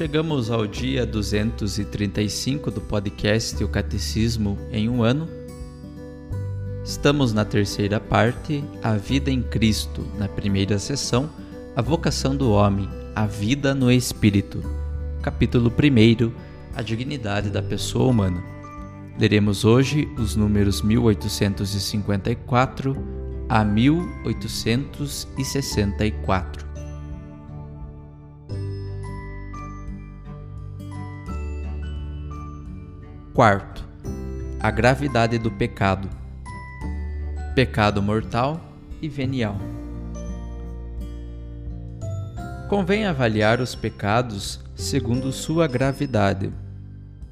Chegamos ao dia 235 do podcast O Catecismo em um ano Estamos na terceira parte, A Vida em Cristo, na primeira sessão, A Vocação do Homem, a Vida no Espírito. Capítulo 1 A Dignidade da Pessoa Humana. Leremos hoje os números 1854 a 1864. Quarto, a gravidade do pecado pecado mortal e venial. Convém avaliar os pecados segundo sua gravidade.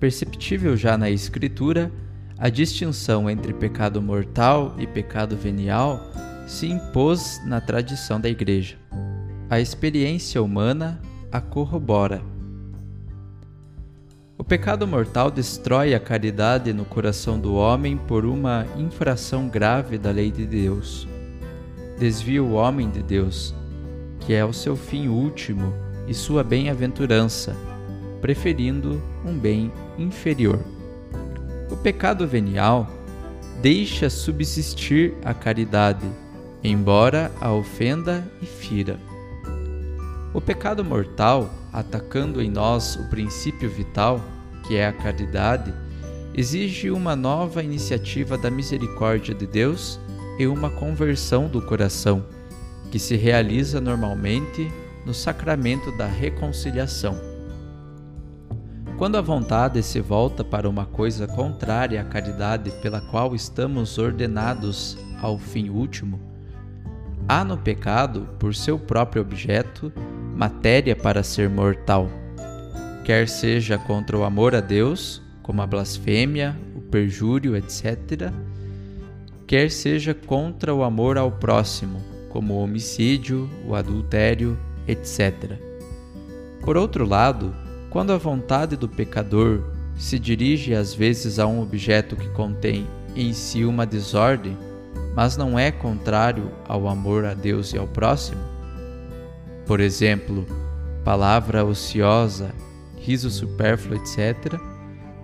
Perceptível já na Escritura, a distinção entre pecado mortal e pecado venial se impôs na tradição da Igreja. A experiência humana a corrobora. Pecado mortal destrói a caridade no coração do homem por uma infração grave da lei de Deus. Desvia o homem de Deus, que é o seu fim último e sua bem-aventurança, preferindo um bem inferior. O pecado venial deixa subsistir a caridade, embora a ofenda e fira. O pecado mortal atacando em nós o princípio vital, que é a caridade, exige uma nova iniciativa da misericórdia de Deus e uma conversão do coração, que se realiza normalmente no sacramento da reconciliação. Quando a vontade se volta para uma coisa contrária à caridade pela qual estamos ordenados ao fim último, há no pecado, por seu próprio objeto, matéria para ser mortal, quer seja contra o amor a Deus, como a blasfêmia, o perjúrio, etc., quer seja contra o amor ao próximo, como o homicídio, o adultério, etc. Por outro lado, quando a vontade do pecador se dirige às vezes a um objeto que contém em si uma desordem, mas não é contrário ao amor a Deus e ao próximo, por exemplo, palavra ociosa, riso supérfluo, etc.,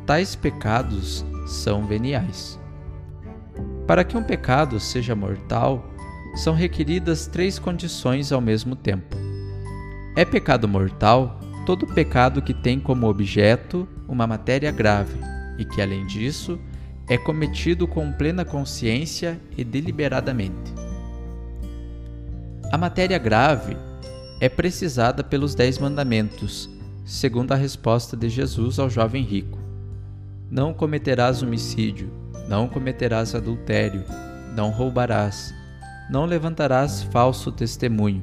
tais pecados são veniais. Para que um pecado seja mortal, são requeridas três condições ao mesmo tempo. É pecado mortal todo pecado que tem como objeto uma matéria grave e que, além disso, é cometido com plena consciência e deliberadamente. A matéria grave é precisada pelos Dez Mandamentos, segundo a resposta de Jesus ao jovem rico: Não cometerás homicídio, não cometerás adultério, não roubarás, não levantarás falso testemunho,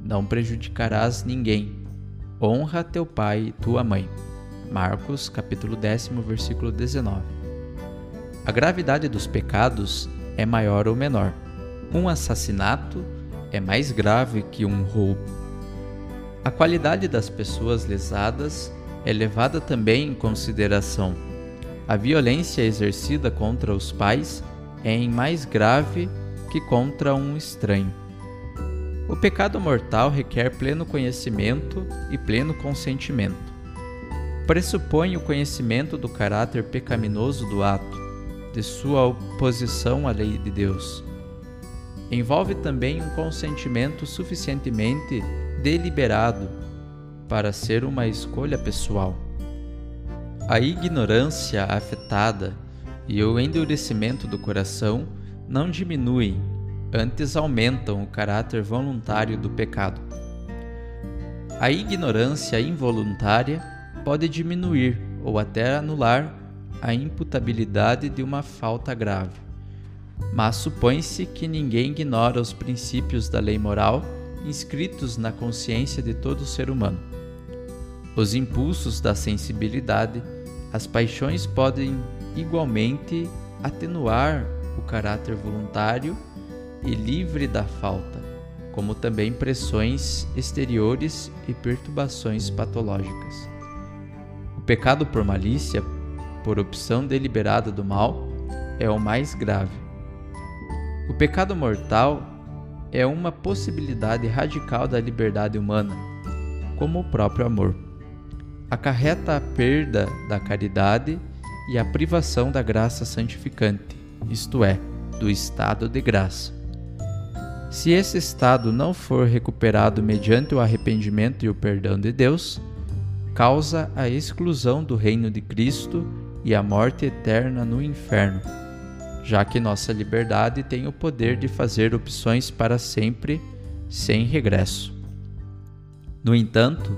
não prejudicarás ninguém. Honra teu pai e tua mãe. Marcos, capítulo 10, versículo 19. A gravidade dos pecados é maior ou menor. Um assassinato é mais grave que um roubo a qualidade das pessoas lesadas é levada também em consideração. A violência exercida contra os pais é em mais grave que contra um estranho. O pecado mortal requer pleno conhecimento e pleno consentimento. Pressupõe o conhecimento do caráter pecaminoso do ato, de sua oposição à lei de Deus. Envolve também um consentimento suficientemente deliberado para ser uma escolha pessoal. A ignorância afetada e o endurecimento do coração não diminuem, antes aumentam o caráter voluntário do pecado. A ignorância involuntária pode diminuir ou até anular a imputabilidade de uma falta grave. Mas supõe-se que ninguém ignora os princípios da lei moral inscritos na consciência de todo ser humano. Os impulsos da sensibilidade, as paixões podem igualmente atenuar o caráter voluntário e livre da falta, como também pressões exteriores e perturbações patológicas. O pecado por malícia, por opção deliberada do mal, é o mais grave. O pecado mortal é uma possibilidade radical da liberdade humana, como o próprio amor. Acarreta a perda da caridade e a privação da graça santificante, isto é, do estado de graça. Se esse estado não for recuperado mediante o arrependimento e o perdão de Deus, causa a exclusão do reino de Cristo e a morte eterna no inferno, já que nossa liberdade tem o poder de fazer opções para sempre, sem regresso. No entanto,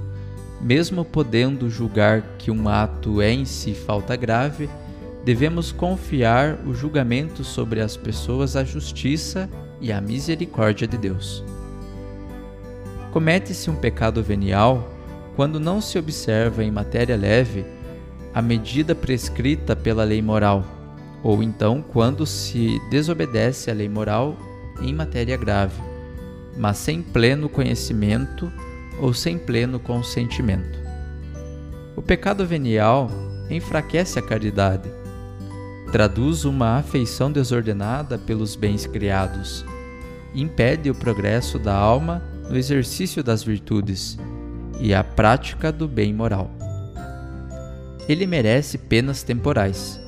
mesmo podendo julgar que um ato é em si falta grave, devemos confiar o julgamento sobre as pessoas à justiça e à misericórdia de Deus. Comete-se um pecado venial quando não se observa em matéria leve a medida prescrita pela lei moral, ou então quando se desobedece à lei moral em matéria grave, mas sem pleno conhecimento ou sem pleno consentimento. O pecado venial enfraquece a caridade, traduz uma afeição desordenada pelos bens criados, impede o progresso da alma no exercício das virtudes e a prática do bem moral. Ele merece penas temporais.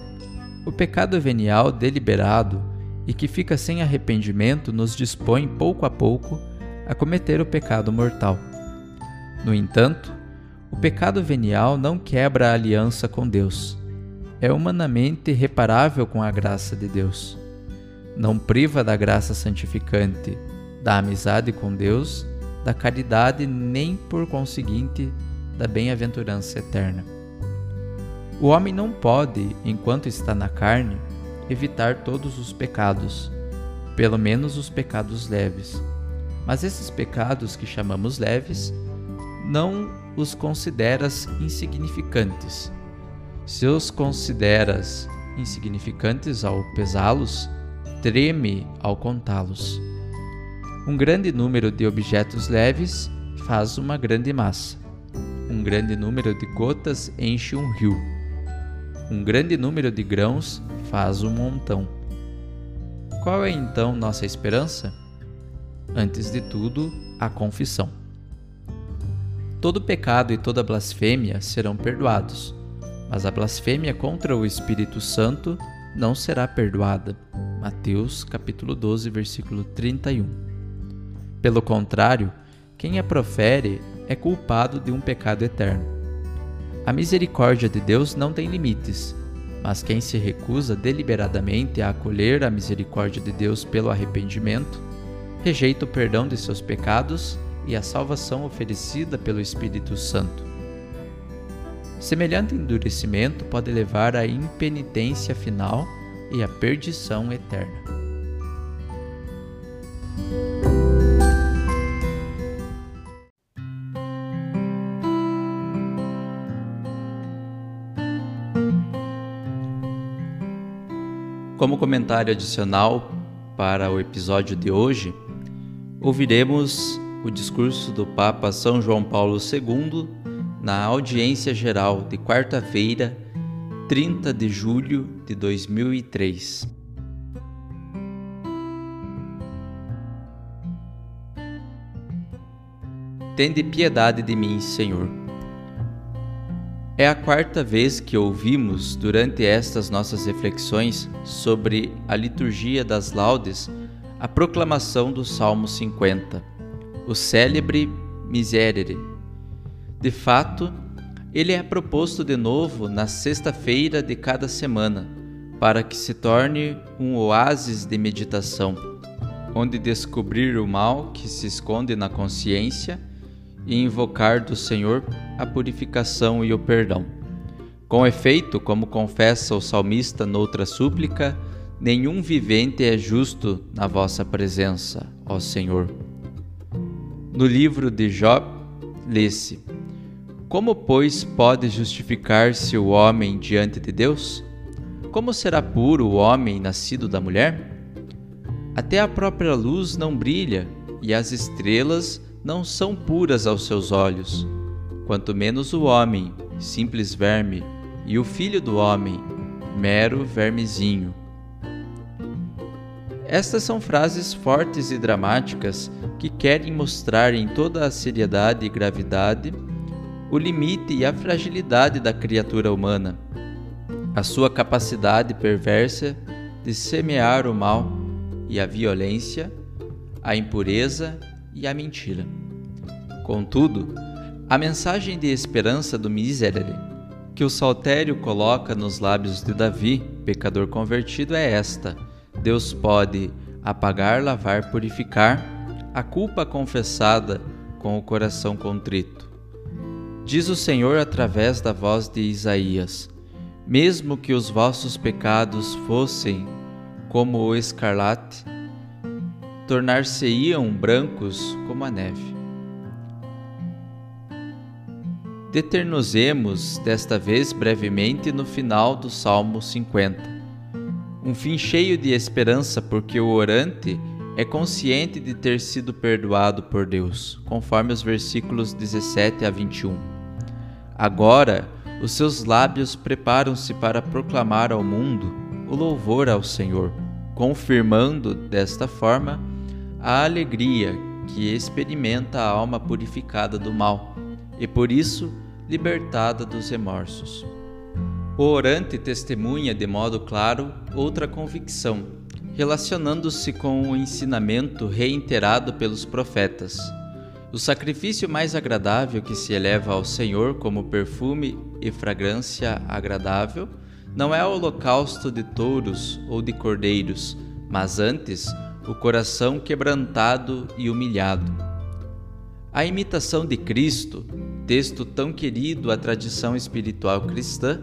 O pecado venial deliberado e que fica sem arrependimento nos dispõe pouco a pouco a cometer o pecado mortal. No entanto, o pecado venial não quebra a aliança com Deus. É humanamente reparável com a graça de Deus. Não priva da graça santificante, da amizade com Deus, da caridade, nem por conseguinte da bem-aventurança eterna. O homem não pode, enquanto está na carne, evitar todos os pecados, pelo menos os pecados leves. Mas esses pecados que chamamos leves não os consideras insignificantes. Se os consideras insignificantes ao pesá-los, treme ao contá-los. Um grande número de objetos leves faz uma grande massa. Um grande número de gotas enche um rio. Um grande número de grãos faz um montão. Qual é então nossa esperança? Antes de tudo, a confissão todo pecado e toda blasfêmia serão perdoados, mas a blasfêmia contra o Espírito Santo não será perdoada. Mateus capítulo 12, versículo 31. Pelo contrário, quem a profere é culpado de um pecado eterno. A misericórdia de Deus não tem limites, mas quem se recusa deliberadamente a acolher a misericórdia de Deus pelo arrependimento, rejeita o perdão de seus pecados e a salvação oferecida pelo Espírito Santo. Semelhante endurecimento pode levar à impenitência final e à perdição eterna. Como comentário adicional para o episódio de hoje, ouviremos o discurso do Papa São João Paulo II na audiência geral de quarta-feira, 30 de julho de 2003. Tende piedade de mim, Senhor. É a quarta vez que ouvimos durante estas nossas reflexões sobre a liturgia das laudes a proclamação do Salmo 50 o célebre miserere. De fato, ele é proposto de novo na sexta-feira de cada semana, para que se torne um oásis de meditação, onde descobrir o mal que se esconde na consciência e invocar do Senhor a purificação e o perdão. Com efeito, como confessa o salmista noutra súplica, nenhum vivente é justo na vossa presença, ó Senhor. No livro de Job, lê-se: Como, pois, pode justificar-se o homem diante de Deus? Como será puro o homem nascido da mulher? Até a própria luz não brilha, e as estrelas não são puras aos seus olhos, quanto menos o homem, simples verme e o filho do homem, mero vermezinho. Estas são frases fortes e dramáticas que querem mostrar em toda a seriedade e gravidade o limite e a fragilidade da criatura humana, a sua capacidade perversa de semear o mal e a violência, a impureza e a mentira. Contudo, a mensagem de esperança do Miserere que o saltério coloca nos lábios de Davi, pecador convertido, é esta: Deus pode apagar, lavar, purificar a culpa confessada com o coração contrito. Diz o Senhor através da voz de Isaías: Mesmo que os vossos pecados fossem como o escarlate, tornar-se-iam brancos como a neve. Deternosemos desta vez brevemente no final do Salmo 50. Um fim cheio de esperança, porque o orante é consciente de ter sido perdoado por Deus, conforme os versículos 17 a 21. Agora, os seus lábios preparam-se para proclamar ao mundo o louvor ao Senhor, confirmando desta forma a alegria que experimenta a alma purificada do mal, e por isso libertada dos remorsos. O orante testemunha de modo claro outra convicção, relacionando-se com o ensinamento reiterado pelos profetas. O sacrifício mais agradável que se eleva ao Senhor como perfume e fragrância agradável não é o holocausto de touros ou de cordeiros, mas antes o coração quebrantado e humilhado. A imitação de Cristo texto tão querido à tradição espiritual cristã,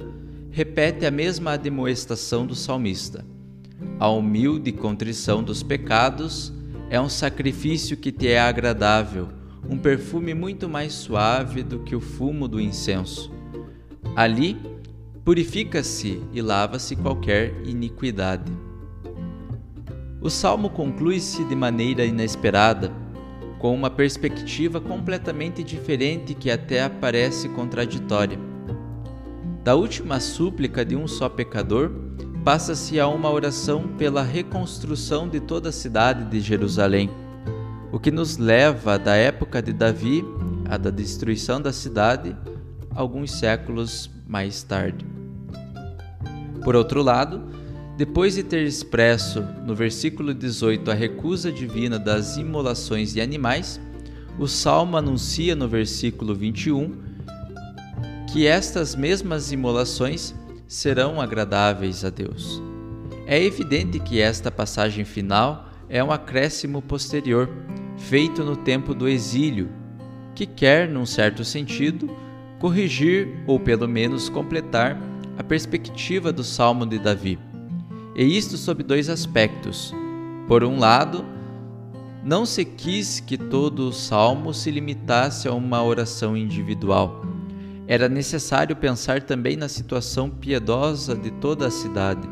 repete a mesma admoestação do salmista. A humilde contrição dos pecados é um sacrifício que te é agradável, um perfume muito mais suave do que o fumo do incenso. Ali purifica-se e lava-se qualquer iniquidade. O salmo conclui-se de maneira inesperada com uma perspectiva completamente diferente que até aparece contraditória. Da última súplica de um só pecador, passa-se a uma oração pela reconstrução de toda a cidade de Jerusalém, o que nos leva da época de Davi à da destruição da cidade alguns séculos mais tarde. Por outro lado, depois de ter expresso no versículo 18 a recusa divina das imolações de animais, o salmo anuncia no versículo 21 que estas mesmas imolações serão agradáveis a Deus. É evidente que esta passagem final é um acréscimo posterior, feito no tempo do exílio, que quer, num certo sentido, corrigir ou pelo menos completar a perspectiva do Salmo de Davi e isto sob dois aspectos. Por um lado, não se quis que todo o salmo se limitasse a uma oração individual. Era necessário pensar também na situação piedosa de toda a cidade.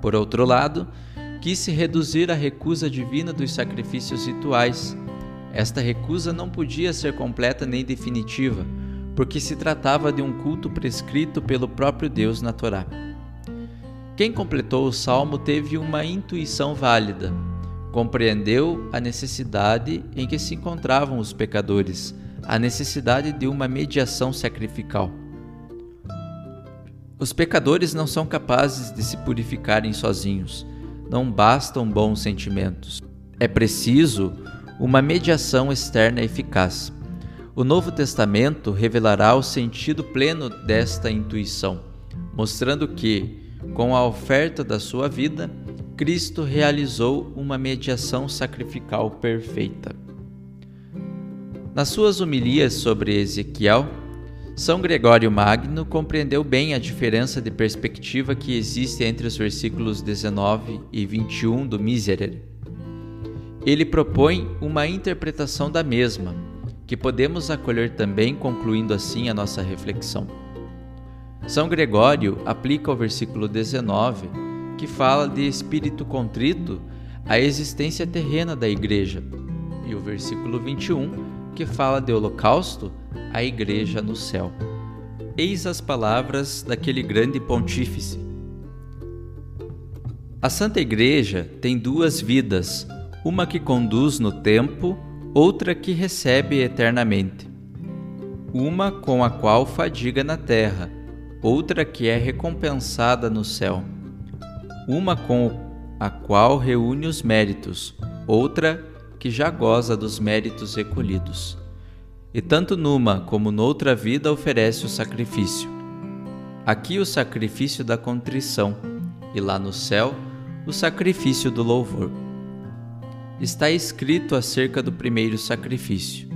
Por outro lado, quis se reduzir a recusa divina dos sacrifícios rituais. Esta recusa não podia ser completa nem definitiva, porque se tratava de um culto prescrito pelo próprio Deus na Torá. Quem completou o salmo teve uma intuição válida. Compreendeu a necessidade em que se encontravam os pecadores, a necessidade de uma mediação sacrificial. Os pecadores não são capazes de se purificarem sozinhos. Não bastam bons sentimentos. É preciso uma mediação externa eficaz. O Novo Testamento revelará o sentido pleno desta intuição, mostrando que, com a oferta da sua vida, Cristo realizou uma mediação sacrificial perfeita. Nas suas homilias sobre Ezequiel, São Gregório Magno compreendeu bem a diferença de perspectiva que existe entre os versículos 19 e 21 do Miserere. Ele propõe uma interpretação da mesma, que podemos acolher também, concluindo assim a nossa reflexão. São Gregório aplica ao versículo 19, que fala de espírito contrito, a existência terrena da igreja, e o versículo 21, que fala de holocausto, a igreja no céu. Eis as palavras daquele grande pontífice. A Santa Igreja tem duas vidas, uma que conduz no tempo outra que recebe eternamente. Uma com a qual fadiga na terra, outra que é recompensada no céu. Uma com a qual reúne os méritos, outra que já goza dos méritos recolhidos. E tanto numa como noutra vida oferece o sacrifício. Aqui o sacrifício da contrição, e lá no céu o sacrifício do louvor está escrito acerca do primeiro sacrifício.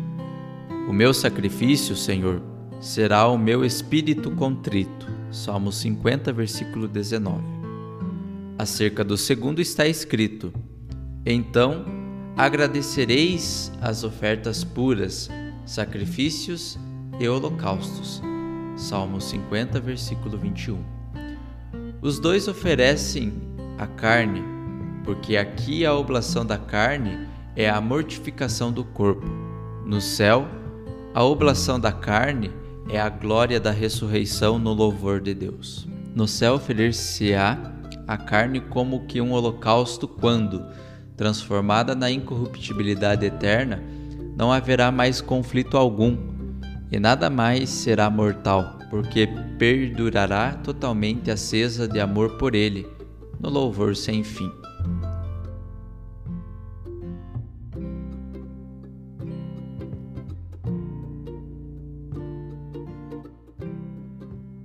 O meu sacrifício, Senhor, será o meu espírito contrito. Salmo 50, versículo 19. Acerca do segundo está escrito: Então agradecereis as ofertas puras, sacrifícios e holocaustos. Salmo 50, versículo 21. Os dois oferecem a carne porque aqui a oblação da carne é a mortificação do corpo. No céu, a oblação da carne é a glória da ressurreição no louvor de Deus. No céu oferecer-se-á a carne como que um holocausto quando, transformada na incorruptibilidade eterna, não haverá mais conflito algum, e nada mais será mortal, porque perdurará totalmente acesa de amor por ele, no louvor sem fim.